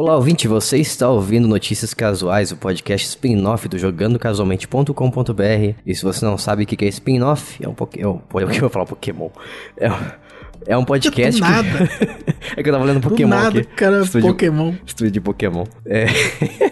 Olá, ouvinte, você está ouvindo Notícias Casuais, o podcast spin-off do jogandocasualmente.com.br. E se você não sabe o que é spin-off, é um Pokémon. É eu vou falar Pokémon. É, é um podcast. Do que... nada. é que eu tava lendo Pokémon. Do nada, aqui. cara, Estúdio- Pokémon. Estúdio de Pokémon. É.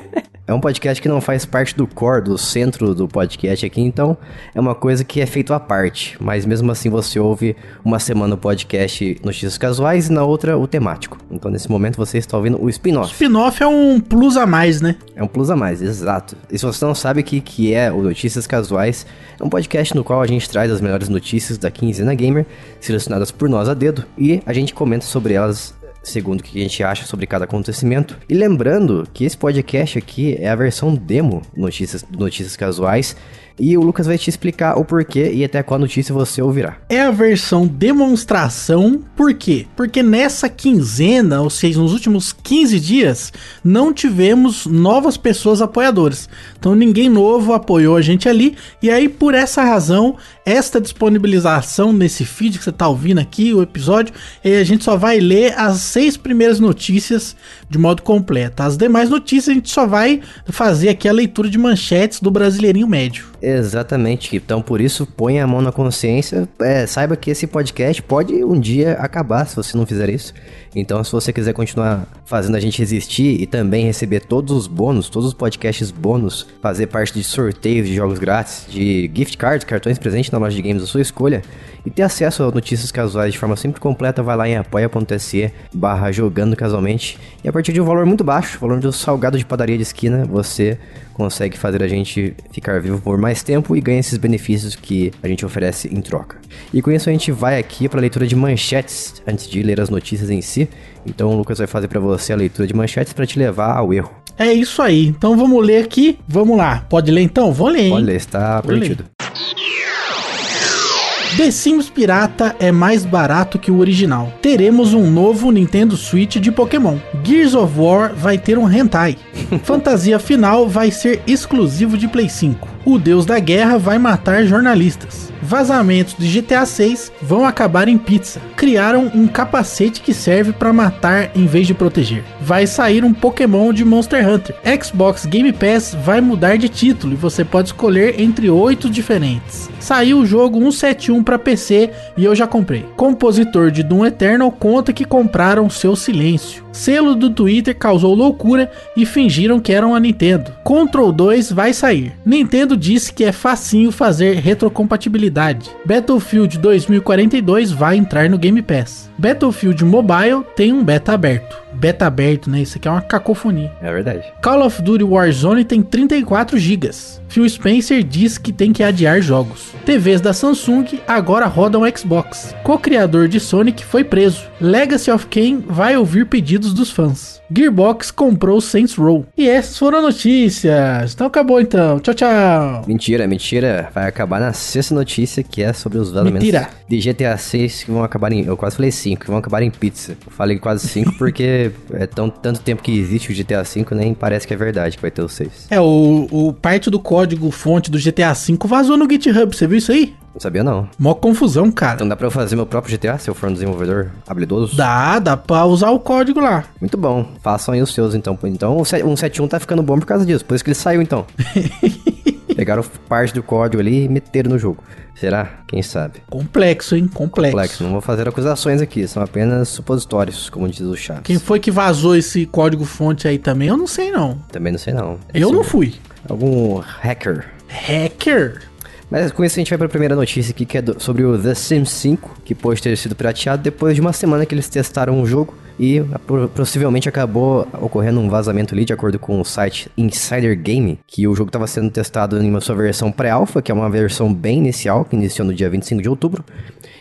É um podcast que não faz parte do core, do centro do podcast aqui, então é uma coisa que é feito à parte. Mas mesmo assim você ouve uma semana o podcast Notícias Casuais e na outra o temático. Então nesse momento você está ouvindo o spin-off. Spin-off é um plus a mais, né? É um plus a mais, exato. E se você não sabe o que, que é o Notícias Casuais, é um podcast no qual a gente traz as melhores notícias da quinzena gamer, selecionadas por nós a dedo, e a gente comenta sobre elas segundo o que a gente acha sobre cada acontecimento. E lembrando que esse podcast aqui é a versão demo Notícias, Notícias Casuais, e o Lucas vai te explicar o porquê e até qual notícia você ouvirá. É a versão demonstração, por quê? Porque nessa quinzena, ou seja, nos últimos 15 dias, não tivemos novas pessoas apoiadoras. Então ninguém novo apoiou a gente ali, e aí por essa razão, esta disponibilização nesse feed que você tá ouvindo aqui, o episódio, eh, a gente só vai ler as seis primeiras notícias de modo completo. As demais notícias a gente só vai fazer aqui a leitura de manchetes do Brasileirinho Médio. Exatamente. Então, por isso, ponha a mão na consciência. É, saiba que esse podcast pode um dia acabar se você não fizer isso. Então, se você quiser continuar fazendo a gente existir e também receber todos os bônus, todos os podcasts bônus, fazer parte de sorteios de jogos grátis, de gift cards, cartões presentes na loja de games da sua escolha, e ter acesso a notícias casuais de forma sempre completa, vai lá em apoia.se barra jogando casualmente. E a partir de um valor muito baixo, valor do salgado de padaria de esquina, você consegue fazer a gente ficar vivo por mais tempo e ganha esses benefícios que a gente oferece em troca. E com isso a gente vai aqui para a leitura de manchetes antes de ler as notícias em si. Então o Lucas vai fazer para você a leitura de manchetes para te levar ao erro. É isso aí. Então vamos ler aqui. Vamos lá. Pode ler então? Vou ler, hein? Olha, está Vou ler. The Sims Pirata é mais barato que o original. Teremos um novo Nintendo Switch de Pokémon. Gears of War vai ter um hentai. Fantasia Final vai ser exclusivo de Play 5. O Deus da Guerra vai matar jornalistas. Vazamentos de GTA 6 vão acabar em pizza. Criaram um capacete que serve para matar em vez de proteger. Vai sair um Pokémon de Monster Hunter. Xbox Game Pass vai mudar de título e você pode escolher entre oito diferentes. Saiu o jogo 171 para PC e eu já comprei. Compositor de Doom Eternal conta que compraram seu silêncio. Selo do Twitter causou loucura e fingiram que eram a Nintendo. Control 2 vai sair. Nintendo disse que é facinho fazer retrocompatibilidade. Battlefield 2042 vai entrar no Game Pass. Battlefield Mobile tem um beta aberto. Beta aberto, né? Isso aqui é uma cacofonia. É verdade. Call of Duty Warzone tem 34 GB. Phil Spencer diz que tem que adiar jogos. TVs da Samsung agora rodam Xbox. Co-criador de Sonic foi preso. Legacy of Kain vai ouvir pedidos dos fãs. Gearbox comprou Saints Row. E essas foram notícias. Então acabou então. Tchau, tchau. Mentira, mentira. Vai acabar na sexta notícia, que é sobre os vazamentos Mentira. de GTA 6 que vão acabar em. Eu quase falei 5, que vão acabar em pizza. Eu falei quase 5 porque é tão, tanto tempo que existe o GTA 5, nem parece que é verdade que vai ter o 6. É, o, o parte do código fonte do GTA V vazou no GitHub. Você viu isso aí? Não sabia não. Mó confusão, cara. Então dá pra eu fazer meu próprio GTA se eu for um desenvolvedor habilidoso? Dá, dá pra usar o código lá. Muito bom. Façam aí os seus então. Então o 171 tá ficando bom por causa disso. Por isso que ele saiu então. Pegaram parte do código ali e meteram no jogo. Será? Quem sabe? Complexo, hein? Complexo. Complexo. Não vou fazer acusações aqui, são apenas supositórios, como diz o Chaves. Quem foi que vazou esse código fonte aí também? Eu não sei não. Também não sei não. Eu não fui. Algum hacker. Hacker? Mas com isso a gente vai para a primeira notícia aqui, que é do- sobre o The Sims 5, que pode ter sido pirateado depois de uma semana que eles testaram o jogo e a- pro- possivelmente acabou ocorrendo um vazamento ali, de acordo com o site Insider Game, que o jogo estava sendo testado em uma sua versão pré-alpha, que é uma versão bem inicial, que iniciou no dia 25 de outubro,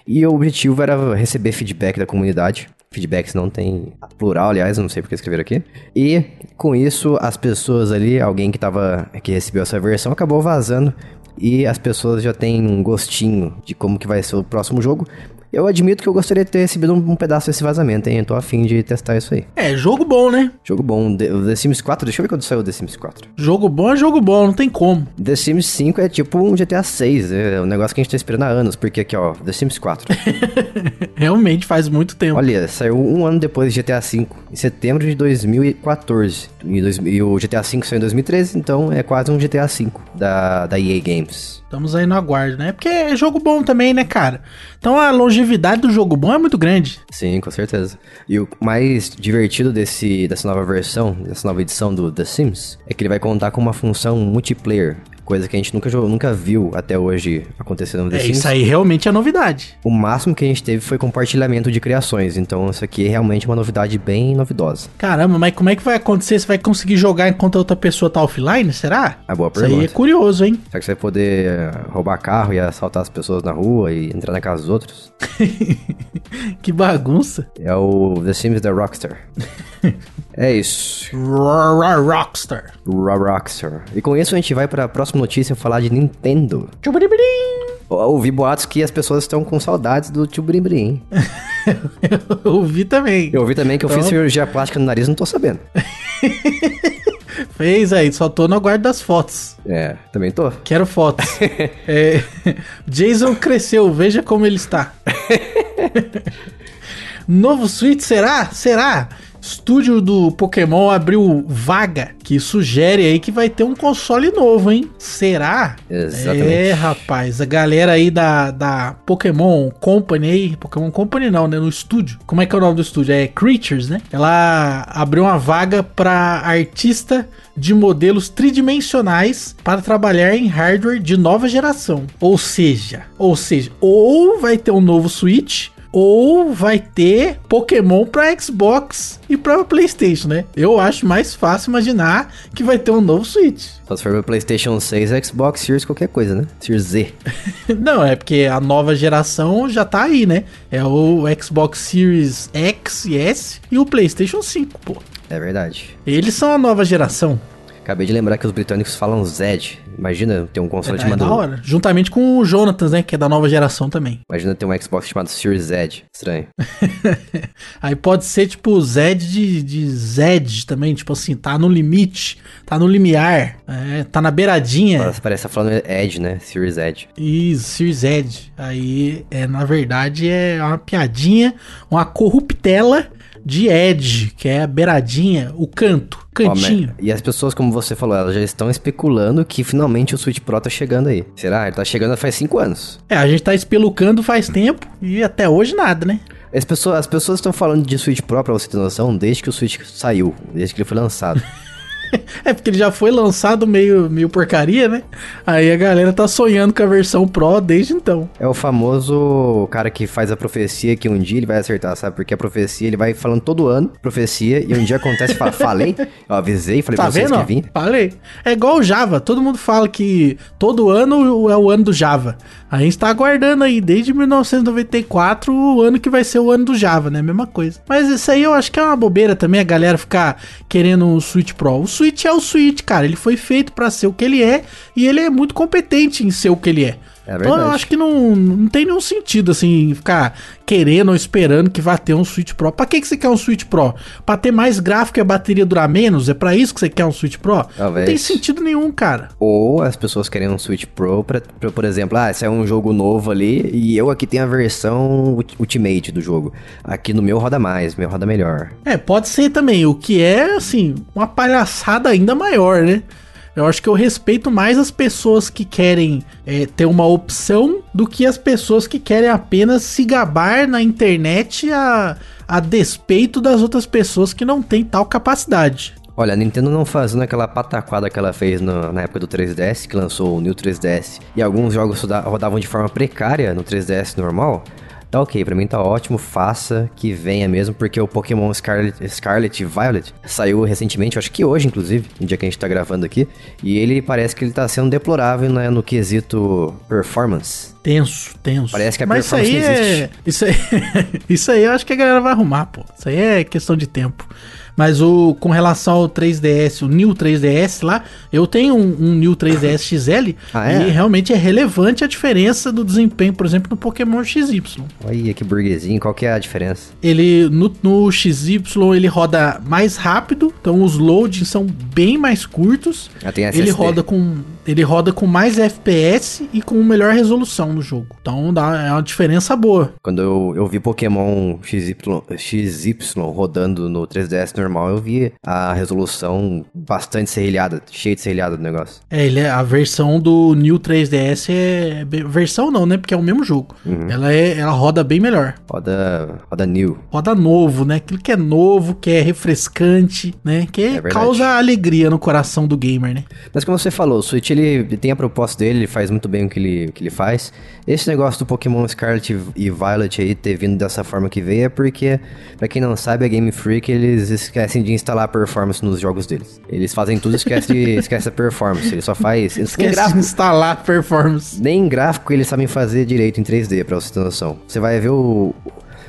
e o objetivo era receber feedback da comunidade. Feedbacks não tem plural, aliás, não sei porque escreveram aqui. E com isso, as pessoas ali, alguém que tava que recebeu essa versão, acabou vazando e as pessoas já têm um gostinho de como que vai ser o próximo jogo. Eu admito que eu gostaria de ter recebido um, um pedaço desse vazamento, hein? Eu tô afim de testar isso aí. É, jogo bom, né? Jogo bom. The, Sims 4, deixa eu ver quando saiu o The Sims 4. Jogo bom é jogo bom, não tem como. The Sims 5 é tipo um GTA 6, é um negócio que a gente tá esperando há anos, porque aqui, ó, The Sims 4. Realmente faz muito tempo. Olha, saiu um ano depois de GTA 5, em setembro de 2014. E, dois, e o GTA 5 saiu em 2013, então é quase um GTA 5 da, da EA Games. Estamos aí no aguardo, né? Porque é jogo bom também, né, cara? Então a longevidade do jogo bom é muito grande. Sim, com certeza. E o mais divertido desse, dessa nova versão, dessa nova edição do The Sims, é que ele vai contar com uma função multiplayer. Coisa que a gente nunca, nunca viu até hoje acontecendo no The É, Sims. isso aí realmente é novidade. O máximo que a gente teve foi compartilhamento de criações. Então isso aqui é realmente uma novidade bem novidosa. Caramba, mas como é que vai acontecer? Você vai conseguir jogar enquanto a outra pessoa tá offline? Será? É boa Isso aí é pergunta. curioso, hein? Será que você vai poder eh, roubar carro e assaltar as pessoas na rua e entrar na casa dos outros? Que bagunça. É o The Sims da Rockstar. é isso. Ro- ro- Rockstar. Ro- Rockstar. E com isso a gente vai para a próxima notícia falar de Nintendo. Tchubiribirim. Ouvi boatos que as pessoas estão com saudades do Brim. Eu ouvi também. Eu ouvi também que eu fiz Então- cirurgia plástica no nariz, não tô sabendo. Fez aí, só tô no aguardo das fotos. É, também tô. Quero fotos. É, Jason cresceu, veja como ele está. Novo Switch, será? Será? Estúdio do Pokémon abriu vaga que sugere aí que vai ter um console novo, hein? Será? Exatamente. É, rapaz, a galera aí da, da Pokémon Company aí, Pokémon Company não, né? No estúdio. Como é que é o nome do estúdio? É Creatures, né? Ela abriu uma vaga para artista de modelos tridimensionais para trabalhar em hardware de nova geração. Ou seja, ou seja, ou vai ter um novo Switch ou vai ter Pokémon para Xbox e para PlayStation, né? Eu acho mais fácil imaginar que vai ter um novo Switch. Só se for PlayStation 6, Xbox Series, qualquer coisa, né? Series Z. Não, é porque a nova geração já tá aí, né? É o Xbox Series X e S e o PlayStation 5, pô. É verdade. Eles são a nova geração. Acabei de lembrar que os britânicos falam Zed. Imagina ter um console É, é chamado. da hora. Juntamente com o Jonathan, né? Que é da nova geração também. Imagina ter um Xbox chamado Series Z. Estranho. Aí pode ser tipo Zed de, de Zed também, tipo assim, tá no limite, tá no limiar, é, tá na beiradinha. Parece, parece tá falando Edge, né? Series Edge. Isso, Series Edge. Aí, é, na verdade, é uma piadinha, uma corruptela de Edge, que é a beiradinha, o canto, cantinho. Mas- E as pessoas, como você falou, elas já estão especulando que finalmente o Switch Pro tá chegando aí. Será? Ele tá chegando faz 5 anos. É, a gente tá espelucando faz tempo e até hoje nada, né? As pessoas, as pessoas estão falando de Switch Pro, pra você ter noção, desde que o Switch saiu, desde que ele foi lançado. É porque ele já foi lançado meio, meio porcaria, né? Aí a galera tá sonhando com a versão Pro desde então. É o famoso cara que faz a profecia que um dia ele vai acertar, sabe? Porque a profecia, ele vai falando todo ano, profecia, e um dia acontece e fala, falei, eu avisei, falei Tá pra vocês vendo? que vinha. Falei. É igual o Java. Todo mundo fala que todo ano é o ano do Java. A gente tá aguardando aí desde 1994 o ano que vai ser o ano do Java, né? Mesma coisa. Mas isso aí eu acho que é uma bobeira também a galera ficar querendo um Switch Pro. O Switch é o Switch, cara. Ele foi feito pra ser o que ele é e ele é muito competente em ser o que ele é. É então eu acho que não, não tem nenhum sentido, assim, ficar querendo ou esperando que vá ter um Switch Pro. Pra que, que você quer um Switch Pro? Pra ter mais gráfico e a bateria durar menos? É pra isso que você quer um Switch Pro? Não Talvez. tem sentido nenhum, cara. Ou as pessoas querem um Switch Pro pra, pra, por exemplo, ah, esse é um jogo novo ali e eu aqui tenho a versão ulti- Ultimate do jogo. Aqui no meu roda mais, meu roda melhor. É, pode ser também, o que é, assim, uma palhaçada ainda maior, né? Eu acho que eu respeito mais as pessoas que querem é, ter uma opção do que as pessoas que querem apenas se gabar na internet a, a despeito das outras pessoas que não têm tal capacidade. Olha, a Nintendo não fazendo aquela pataquada que ela fez no- na época do 3DS, que lançou o New 3DS, e alguns jogos roda- rodavam de forma precária no 3DS normal, tá ok, pra mim tá ótimo, faça, que venha mesmo, porque o Pokémon Scarlet, Scarlet e Violet saiu recentemente, acho que hoje, inclusive, no dia que a gente tá gravando aqui, e ele parece que ele tá sendo deplorável né, no quesito performance. Tenso, tenso. Parece que a Mas isso aí é. Isso aí, isso aí eu acho que a galera vai arrumar, pô. Isso aí é questão de tempo. Mas o com relação ao 3DS, o New 3DS lá, eu tenho um, um New 3DS XL Ah, é? e realmente é relevante a diferença do desempenho, por exemplo, no Pokémon XY. Olha que burguesinho, qual que é a diferença? Ele no, no XY ele roda mais rápido, então os loadings são bem mais curtos. Ah, tem SSD. Ele roda com ele roda com mais FPS e com melhor resolução no jogo. Então dá, é uma diferença boa. Quando eu, eu vi Pokémon XY, XY rodando no 3DS normal, eu vi a resolução bastante serrilhada, cheia de serrilhada do negócio. É, ele é, a versão do New 3DS é versão não, né? Porque é o mesmo jogo. Uhum. Ela é ela roda bem melhor. Roda, roda new. Roda novo, né? Aquilo que é novo, que é refrescante, né? Que verdade. causa alegria no coração do gamer, né? Mas como você falou, o Switch ele tem a proposta dele, ele faz muito bem o que ele, o que ele faz. Esse negócio do Pokémon Scarlet e Violet aí ter vindo dessa forma que veio é porque, pra quem não sabe, a Game Freak eles esquecem de instalar performance nos jogos deles. Eles fazem tudo e esquecem de, esquece a performance. Ele só faz. Esquece de gráfico, instalar performance. nem gráfico eles sabem fazer direito em 3D, pra você ter noção. Você vai ver o.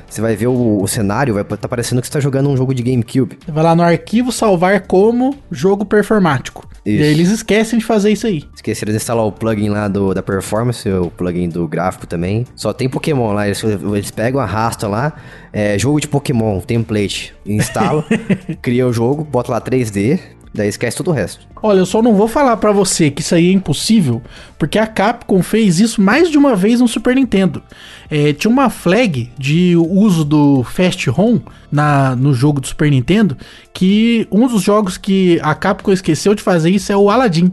Você vai ver o, o cenário, vai tá parecendo que você tá jogando um jogo de GameCube. Você vai lá no arquivo salvar como jogo performático. E Isso. aí eles esquecem de fazer isso aí. Esqueceram de instalar o plugin lá do, da performance, o plugin do gráfico também. Só tem Pokémon lá, eles, eles pegam, arrastam lá, é, jogo de Pokémon, template, instala, cria o jogo, bota lá 3D, daí esquece todo o resto. Olha, eu só não vou falar pra você que isso aí é impossível, porque a Capcom fez isso mais de uma vez no Super Nintendo. É, tinha uma flag de uso do Fast ROM na, no jogo do Super Nintendo, que um dos jogos que a Capcom esqueceu de fazer isso é o Aladdin.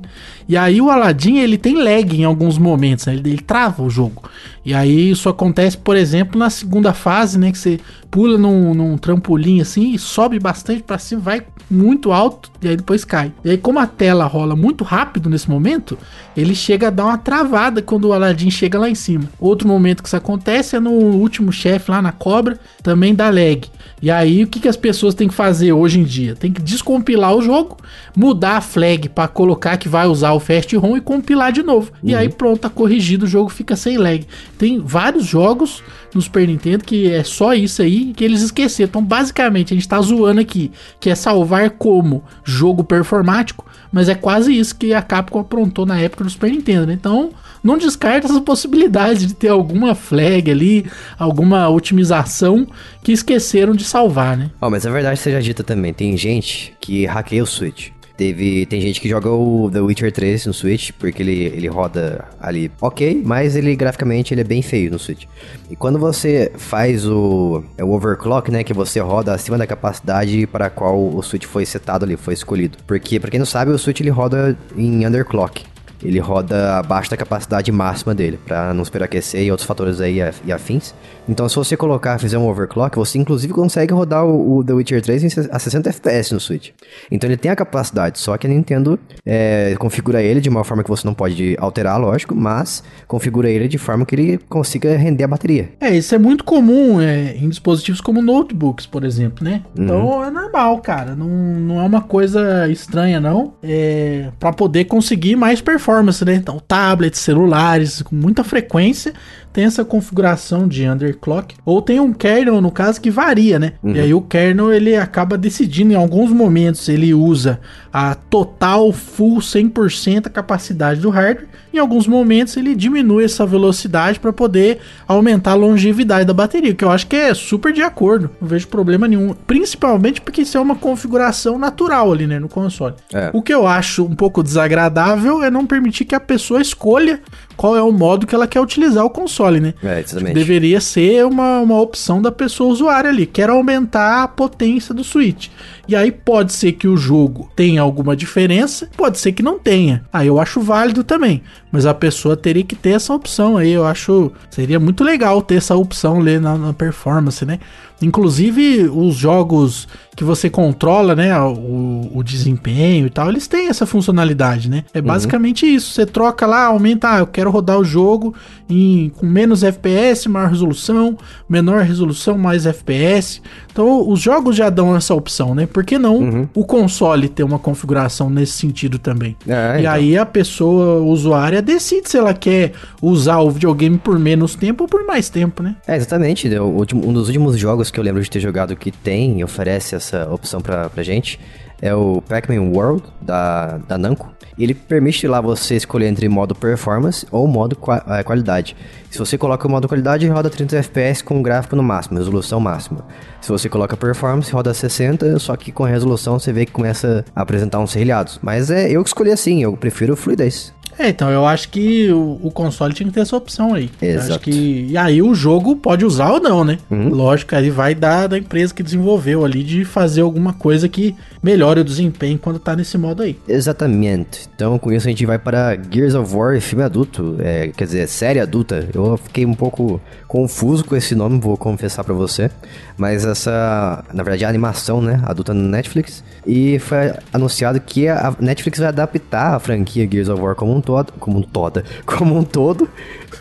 E aí o Aladdin ele tem lag em alguns momentos, né? ele, ele trava o jogo. E aí isso acontece, por exemplo, na segunda fase, né? Que você pula num, num trampolim assim sobe bastante pra cima, vai muito alto e aí depois cai. E aí, como a tela rola muito rápido nesse momento, ele chega a dar uma travada quando o Aladdin chega lá em cima. Outro momento que isso acontece é no último chefe lá na cobra, também dá lag. E aí, o que, que as pessoas têm que fazer hoje em dia? Tem que descompilar o jogo, mudar a flag pra colocar que vai usar o Fast ROM e compilar de novo. E aí, pronto, tá corrigido, o jogo fica sem lag. Tem vários jogos no Super Nintendo que é só isso aí que eles esqueceram. Então, basicamente, a gente tá zoando aqui, que é salvar como jogo performático, mas é quase isso que a Capcom aprontou na época do Super Nintendo, né? Então, não descarta essa possibilidade de ter alguma flag ali, alguma otimização que esqueceram de salvar, né? Ó, mas a verdade seja dita também, tem gente que hackeia o Switch. Teve, tem gente que joga o The Witcher 3 no Switch, porque ele, ele roda ali ok, mas ele graficamente ele é bem feio no Switch. E quando você faz o, é o overclock, né, que você roda acima da capacidade para a qual o Switch foi setado ali, foi escolhido. Porque, pra quem não sabe, o Switch ele roda em underclock. Ele roda abaixo da capacidade máxima dele, para não superaquecer e outros fatores aí e afins. Então, se você colocar, fizer um overclock, você inclusive consegue rodar o, o The Witcher 3 em se- a 60 FPS no Switch. Então, ele tem a capacidade, só que a Nintendo é, configura ele de uma forma que você não pode alterar, lógico, mas configura ele de forma que ele consiga render a bateria. É, isso é muito comum é, em dispositivos como notebooks, por exemplo, né? Então é normal, cara. Não, não é uma coisa estranha, não. É para poder conseguir mais performance, né? Então, tablets, celulares, com muita frequência, tem essa configuração de underclock. Ou tem um kernel, no caso, que varia, né? E aí o kernel ele acaba decidindo em alguns momentos ele usa a total, full, 100% a capacidade do hardware. Em alguns momentos ele diminui essa velocidade para poder aumentar a longevidade da bateria, o que eu acho que é super de acordo. Não vejo problema nenhum, principalmente porque isso é uma configuração natural ali, né, no console. É. O que eu acho um pouco desagradável é não permitir que a pessoa escolha qual é o modo que ela quer utilizar o console, né? É, exatamente. Deveria ser uma, uma opção da pessoa usuária ali. Quer aumentar a potência do Switch. E aí pode ser que o jogo tenha alguma diferença, pode ser que não tenha. Aí eu acho válido também. Mas a pessoa teria que ter essa opção aí. Eu acho. Seria muito legal ter essa opção ali na, na performance, né? Inclusive, os jogos que você controla, né? O, o desempenho e tal, eles têm essa funcionalidade, né? É basicamente isso. Você troca lá, aumenta, ah, eu quero rodar o jogo em, com menos FPS, maior resolução, menor resolução, mais FPS. Então, os jogos já dão essa opção, né? Por que não o console ter uma configuração nesse sentido também? É, e então. aí a pessoa usuária decide se ela quer usar o videogame por menos tempo ou por mais tempo, né? É, exatamente. um dos últimos jogos que eu lembro de ter jogado que tem e oferece essa essa opção pra, pra gente é o Pac-Man World da, da Namco. Ele permite lá você escolher entre modo performance ou modo qua é, qualidade. Se você coloca o modo qualidade, roda 30 FPS com gráfico no máximo, resolução máxima. Se você coloca performance, roda 60, só que com resolução você vê que começa a apresentar uns serrilhados. Mas é eu que escolhi assim, eu prefiro fluidez. É, então eu acho que o, o, console tinha que ter essa opção aí. Exato. Acho que, e aí o jogo pode usar ou não, né? Uhum. Lógico, aí vai dar da empresa que desenvolveu ali de fazer alguma coisa que melhore o desempenho quando tá nesse modo aí. Exatamente. Então com isso a gente vai para Gears of War filme adulto, é, quer dizer, série adulta. Eu fiquei um pouco confuso com esse nome, vou confessar para você. Mas essa, na verdade, é a animação, né, adulta no Netflix. E foi anunciado que a Netflix vai adaptar a franquia Gears of War como um todo, como um toda, como um todo,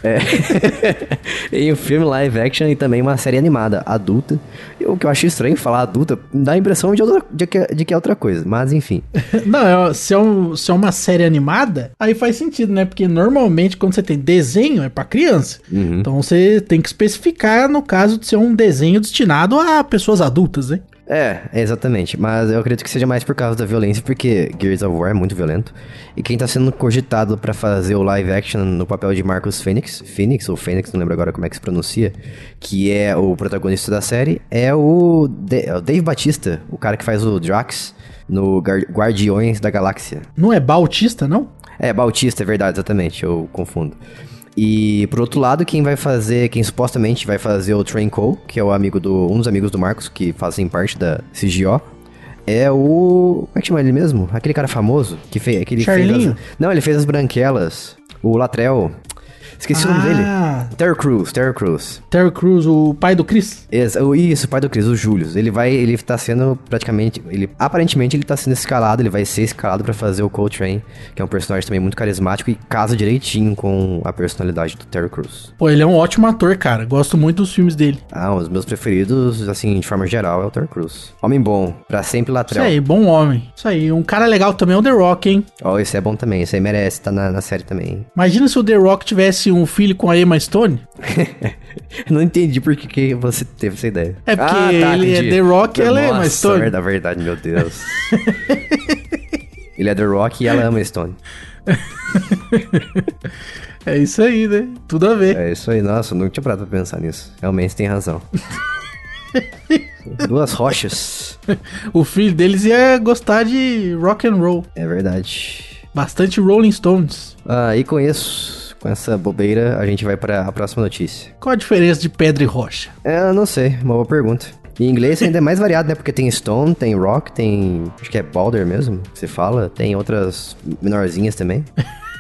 é, em um filme live action e também uma série animada adulta. E o que eu acho estranho falar adulta, dá a impressão de, outra, de, que, de que é outra coisa, mas enfim. Não, é, se é, um, se é uma série animada, aí faz sentido, né? Porque normalmente quando você tem desenho é pra criança. Uhum. Então você tem que especificar no caso de ser um desenho destinado a pessoas adultas, né? É, exatamente. Mas eu acredito que seja mais por causa da violência, porque Gears of War é muito violento. E quem tá sendo cogitado para fazer o live action no papel de Marcus Phoenix, Phoenix ou Phoenix, não lembro agora como é que se pronuncia, que é o protagonista da série, é o, De é o Dave Batista, o cara que faz o Drax no Guardiões da Galáxia. Não é Bautista, não? É, Bautista, é verdade, exatamente, eu confundo. E por outro lado, quem vai fazer, quem supostamente vai fazer o Train Cole, que é o amigo do, um dos amigos do Marcos que fazem parte da CGO, é o. Como é que chama ele mesmo? Aquele cara famoso que fez. Aquele Charlinho? Fez as, não, ele fez as branquelas. O Latrell. Esqueci ah, o nome dele. Terry Crews, Terry Crews. Terry Crews, o pai do Chris? Isso, o pai do Chris, o Julius. Ele vai, ele tá sendo praticamente, ele aparentemente ele tá sendo escalado, ele vai ser escalado para fazer o Coltrane, que é um personagem também muito carismático e casa direitinho com a personalidade do Terry Crews. Pô, ele é um ótimo ator, cara. Gosto muito dos filmes dele. Ah, os meus preferidos, assim, de forma geral, é o Terry Crews. Homem bom, pra sempre lateral. Isso aí, bom homem. Isso aí, um cara legal também é o The Rock, hein? Ó, oh, esse é bom também, esse aí merece, tá na, na série também. Imagina se o The Rock tivesse um filho com a Emma Stone? não entendi por que, que você teve essa ideia. É porque ah, tá, ele entendi. é The Rock e ela é Emma Stone. Verdade, verdade, meu Deus. ele é The Rock e ela ama Stone. é isso aí, né? Tudo a ver. É isso aí, nossa, não tinha parado pra pensar nisso. Realmente tem razão. Duas rochas. o filho deles ia gostar de rock and roll. É verdade. Bastante Rolling Stones. Ah, e isso, com essa bobeira, a gente vai para a próxima notícia. Qual a diferença de pedra e rocha? É, eu não sei, uma boa pergunta. Em inglês ainda é mais variado, né? Porque tem stone, tem rock, tem. Acho que é boulder mesmo, que se fala. Tem outras menorzinhas também.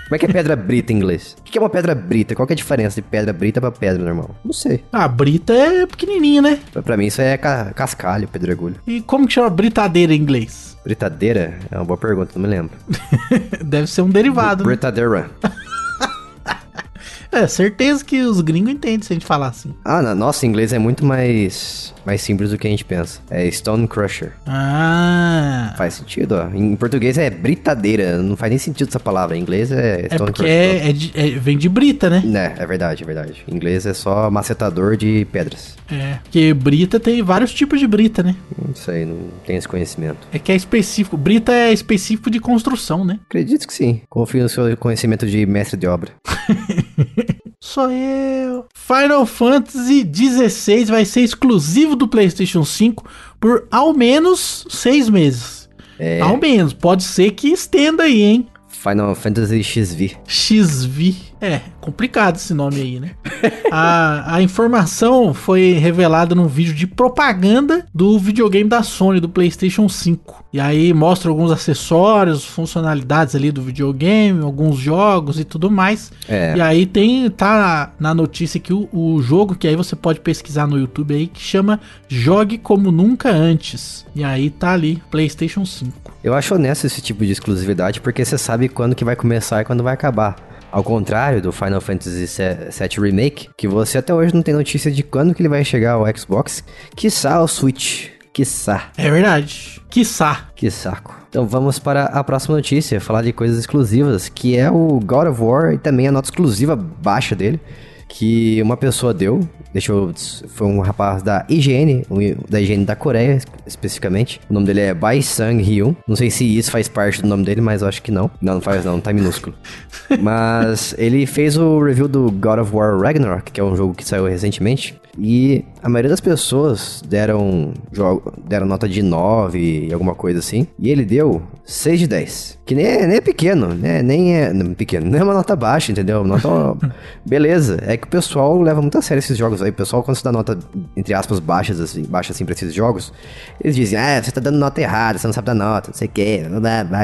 Como é que é pedra brita em inglês? O que é uma pedra brita? Qual que é a diferença de pedra brita pra pedra normal? Não sei. Ah, brita é pequenininha, né? Pra, mim isso é ca cascalho, pedregulho. E como que chama britadeira em inglês? Britadeira? É uma boa pergunta, não me lembro. Deve ser um derivado. Br Britadeira. É, certeza que os gringos entendem se a gente falar assim. Ah, na, nossa, inglês é muito mais, mais simples do que a gente pensa. É Stone Crusher. Ah. Faz sentido, ó. Em português é britadeira, não faz nem sentido essa palavra. Em inglês é Stone é porque Crusher. É, é, de, é, vem de brita, né? É, é verdade, é verdade. Em inglês é só macetador de pedras. É, porque brita tem vários tipos de brita, né? Não sei, não tenho esse conhecimento. É que é específico. Brita é específico de construção, né? Acredito que sim. Confio no seu conhecimento de mestre de obra. Sou eu. Final Fantasy XVI vai ser exclusivo do PlayStation 5 por ao menos seis meses. É. Ao menos. Pode ser que estenda aí, hein? Final Fantasy XV. XV. É, complicado esse nome aí, né? a, a informação foi revelada num vídeo de propaganda do videogame da Sony, do PlayStation 5. E aí mostra alguns acessórios, funcionalidades ali do videogame, alguns jogos e tudo mais. É. E aí tem, tá na notícia que o, o jogo, que aí você pode pesquisar no YouTube aí, que chama Jogue Como Nunca Antes. E aí tá ali, PlayStation 5. Eu acho honesto esse tipo de exclusividade, porque você sabe quando que vai começar e quando vai acabar. Ao contrário do Final Fantasy VII Remake, que você até hoje não tem notícia de quando que ele vai chegar ao Xbox, quiçá ao Switch. Quiçá. É verdade. Quiçá. Que saco. Então vamos para a próxima notícia, falar de coisas exclusivas, que é o God of War e também a nota exclusiva baixa dele, que uma pessoa deu. Deixa eu. Foi um rapaz da IGN, da IGN da Coreia, especificamente. O nome dele é Bai Sang Hyun. Não sei se isso faz parte do nome dele, mas eu acho que não. Não, não faz não, tá minúsculo. mas ele fez o review do God of War Ragnarok, que é um jogo que saiu recentemente. E a maioria das pessoas deram, deram nota de 9 e alguma coisa assim. E ele deu 6 de 10. Que nem é, nem é pequeno, né? Nem é. Não, pequeno, não é uma nota baixa, entendeu? Nota. beleza. É que o pessoal leva muito a sério esses jogos aí. O pessoal, quando você dá nota, entre aspas, baixas, assim, baixa assim pra esses jogos, eles dizem, ah, você tá dando nota errada, você não sabe dar nota, não sei o que.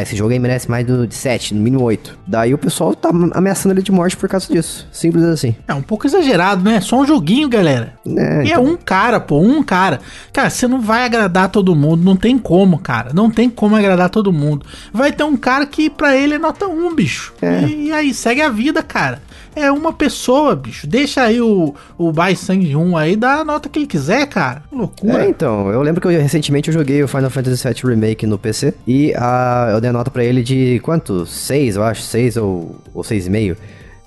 Esse jogo aí merece mais do, de 7, no mínimo 8. Daí o pessoal tá ameaçando ele de morte por causa disso. Simples assim. É um pouco exagerado, né? Só um joguinho, galera. É, e é então... é um cara, pô, um cara. Cara, você não vai agradar todo mundo, não tem como, cara. Não tem como agradar todo mundo. Vai ter um cara que pra ele é nota 1, bicho. É. E, e, aí, segue a vida, cara. É uma pessoa, bicho. Deixa aí o, o Bai Sangue 1 aí, dá a nota que ele quiser, cara. Loucura. É, então, eu lembro que eu, recentemente eu joguei o Final Fantasy VII Remake no PC e a, eu dei a nota pra ele de quanto? 6, eu acho, 6 ou, ou 6,5.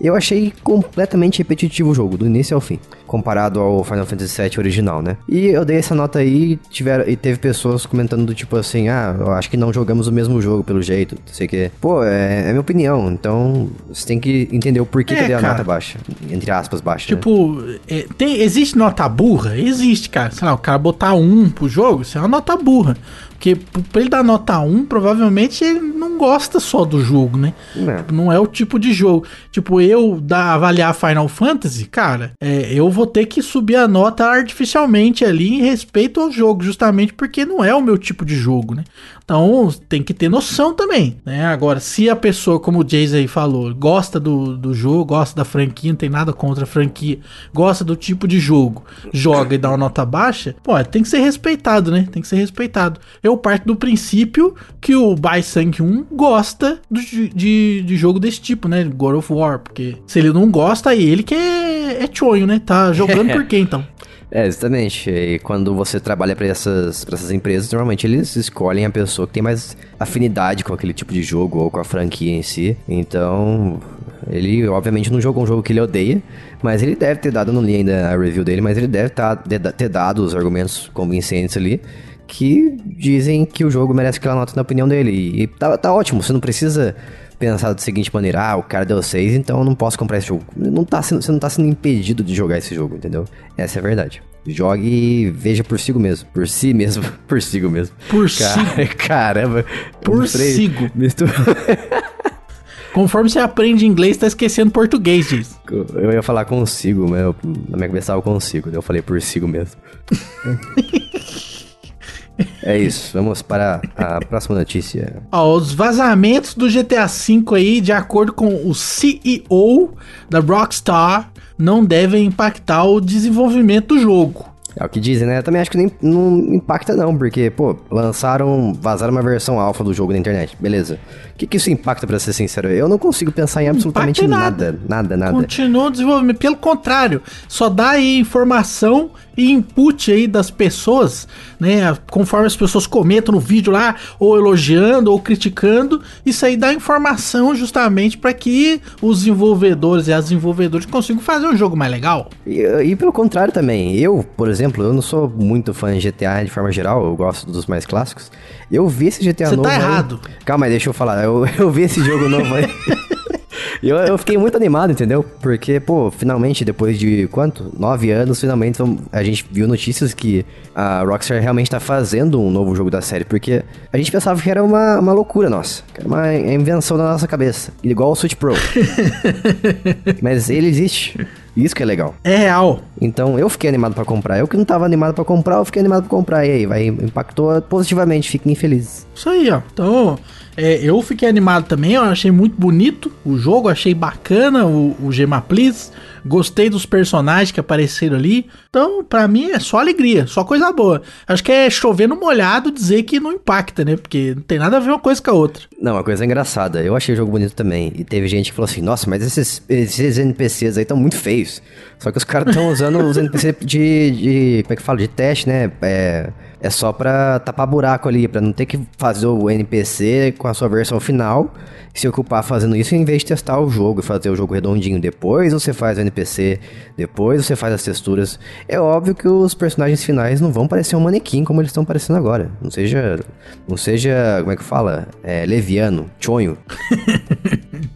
Eu achei completamente repetitivo o jogo, do início ao fim, comparado ao Final Fantasy VII original, né? E eu dei essa nota aí tiver, e teve pessoas comentando do tipo assim, ah, eu acho que não jogamos o mesmo jogo pelo jeito, não sei o que. Pô, é, é, minha opinião, então você tem que entender o porquê é, que eu dei a nota baixa, entre aspas, baixa. Né? Tipo, né? é, tem, existe nota burra? Existe, cara. Sei lá, o cara botar um pro jogo, isso é uma nota burra. Porque pra ele dar nota 1, provavelmente ele não gosta só do jogo, né? Não, não é o tipo de jogo. Tipo, eu da, avaliar Final Fantasy, cara, é, eu vou ter que subir a nota artificialmente ali em respeito ao jogo, justamente porque não é o meu tipo de jogo, né? Então tem que ter noção também, né? Agora, se a pessoa, como o Jason aí falou, gosta do, do jogo, gosta da franquia, não tem nada contra a franquia, gosta do tipo de jogo, joga e dá uma nota baixa, pô, tem que ser respeitado, né? Tem que ser respeitado. Eu parto do princípio que o Bai Sang 1 gosta do, de, de jogo desse tipo, né? God of War, porque se ele não gosta, aí ele que é, é chonho, né? Tá jogando por quê então? É, exatamente. E quando você trabalha para essas, pra essas empresas, normalmente eles escolhem a pessoa que tem mais afinidade com aquele tipo de jogo ou com a franquia em si. Então, ele obviamente não jogou um jogo que ele odeia, mas ele deve ter dado, não li ainda a review dele, mas ele deve tá, ter dado os argumentos convincentes ali que dizem que o jogo merece aquela nota na opinião dele. E, tá, tá ótimo, você não precisa pensar da seguinte maneira: ah, o cara deu 6, então eu não posso comprar esse jogo. Não tá sendo, você não tá sendo impedido de jogar esse jogo, entendeu? Essa é a verdade. Jogue e veja por si mesmo. Por si mesmo. Por si mesmo. Por si. Caramba. Por si. Conforme você aprende inglês, tá esquecendo português, diz. Eu ia falar consigo, mas eu, na minha cabeça eu consigo. Eu falei por si mesmo. É isso, vamos para a próxima notícia. Ó, os vazamentos do GTA V aí, de acordo com o CEO da Rockstar, não devem impactar o desenvolvimento do jogo. É o que dizem, né? Eu também acho que nem, não impacta não, porque, pô, lançaram, vazaram uma versão alfa do jogo na internet, beleza. O que, que isso impacta, pra ser sincero? Eu não consigo pensar em absolutamente nada. nada, nada, nada. Continua o desenvolvimento, pelo contrário, só dá aí informação input aí das pessoas, né? Conforme as pessoas comentam no vídeo lá, ou elogiando ou criticando, isso aí dá informação justamente para que os desenvolvedores e as desenvolvedoras consigam fazer um jogo mais legal. E, e, pelo contrário também, eu, por exemplo, eu não sou muito fã de GTA de forma geral, eu gosto dos mais clássicos. Eu vi esse GTA Você novo. Você tá errado. Aí... Calma aí, deixa eu falar. Eu, eu vi esse jogo novo aí. E eu, eu fiquei muito animado, entendeu? Porque, pô, finalmente, depois de quanto? Nove anos, finalmente a gente viu notícias que a Rockstar realmente tá fazendo um novo jogo da série. Porque a gente pensava que era uma, uma loucura nossa. Que era uma invenção da nossa cabeça. Igual o Switch Pro. Mas ele existe. Isso que é legal. É real. Então eu fiquei animado para comprar. Eu que não tava animado para comprar, eu fiquei animado pra comprar. E aí, vai, impactou positivamente, fiquem felizes. Isso aí, ó. Então, é, eu fiquei animado também, eu achei muito bonito o jogo, achei bacana o, o Gema Please, gostei dos personagens que apareceram ali. Então, para mim é só alegria, só coisa boa. Acho que é chover no molhado dizer que não impacta, né? Porque não tem nada a ver uma coisa com a outra. Não, uma coisa engraçada. Eu achei o jogo bonito também. E teve gente que falou assim: nossa, mas esses, esses NPCs aí estão muito feios. Só que os caras estão usando os NPCs de, de. Como é que fala? De teste, né? É é só pra tapar buraco ali, pra não ter que fazer o NPC com a sua versão final se ocupar fazendo isso em vez de testar o jogo e fazer o jogo redondinho depois, você faz o NPC, depois você faz as texturas. É óbvio que os personagens finais não vão parecer um manequim como eles estão parecendo agora. Não seja, não seja, como é que fala? É, leviano, chonho.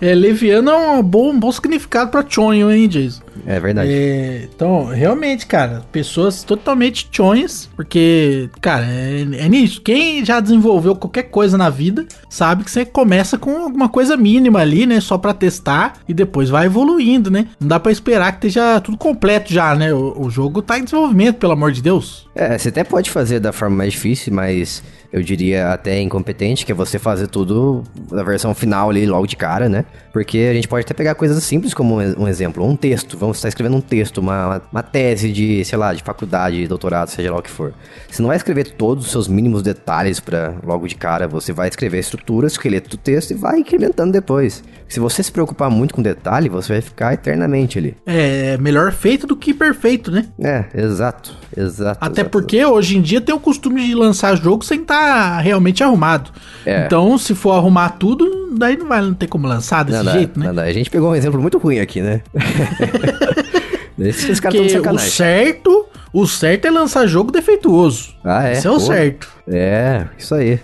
É, leviano é um bom, um bom significado pra chonho, hein, Jason? É verdade. É, então, realmente, cara, pessoas totalmente chonhas, porque, cara, é, é nisso. Quem já desenvolveu qualquer coisa na vida sabe que você começa com alguma coisa mínima ali, né? Só pra testar e depois vai evoluindo, né? Não dá pra esperar que esteja tudo completo já, né? O, o jogo tá em desenvolvimento, pelo amor de Deus. É, você até pode fazer da forma mais difícil, mas eu diria até incompetente, que é você fazer tudo na versão final ali logo de cara, né? Porque a gente pode até pegar coisas simples como um exemplo, um texto. Vamos estar escrevendo um texto, uma, uma tese de, sei lá, de faculdade, doutorado, seja lá o que for. Você não vai escrever todos os seus mínimos detalhes para logo de cara, você vai escrever a estrutura, esqueleto do texto e vai incrementando depois. Se você se preocupar muito com detalhe, você vai ficar eternamente ali. É melhor feito do que perfeito, né? É, exato, exato. Até exato. porque hoje em dia tem o costume de lançar jogo sem estar realmente arrumado. É. Então, se for arrumar tudo, daí não vai não ter como lançar desse Não jeito, né? não. A gente pegou um exemplo muito ruim aqui, né? Esses caras estão de Porque o sacanagem. certo, o certo é lançar jogo defeituoso. Ah, é? Isso é o Pô. certo. É, isso aí.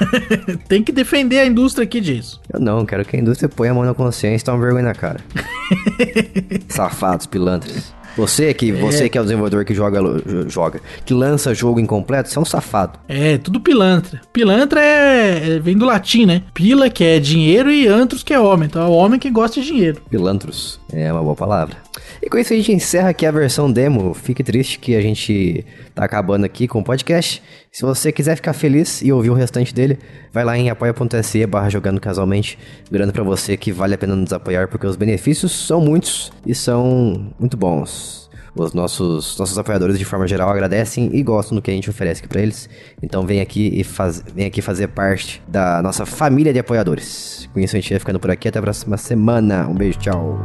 Tem que defender a indústria aqui disso. Eu não, quero que a indústria ponha a mão na consciência e tome vergonha na cara. Safados, pilantras. Você que, você que é o desenvolvedor que joga, joga, que lança jogo incompleto, você é um safado. É, tudo pilantra. Pilantra é, é- vem do latim, né? Pila, que é dinheiro, e antros, que é homem. Então é o homem que gosta de dinheiro. Pilantros. É uma boa palavra. E com isso a gente encerra aqui a versão demo. Fique triste que a gente tá acabando aqui com o podcast. Se você quiser ficar feliz e ouvir o restante dele, vai lá em apoia.se barra jogando casualmente. Lembrando pra você que vale a pena nos apoiar porque os benefícios são muitos e são muito bons. Os nossos, nossos apoiadores de forma geral agradecem e gostam do que a gente oferece pra eles. Então vem aqui e faz, vem aqui fazer parte da nossa família de apoiadores. Com isso a gente vai ficando por aqui. Até a próxima semana. Um beijo, tchau.